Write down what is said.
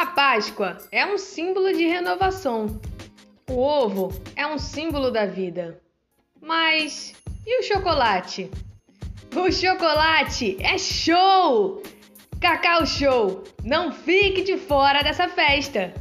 A Páscoa é um símbolo de renovação. O ovo é um símbolo da vida. Mas e o chocolate? O chocolate é show! Cacau Show! Não fique de fora dessa festa!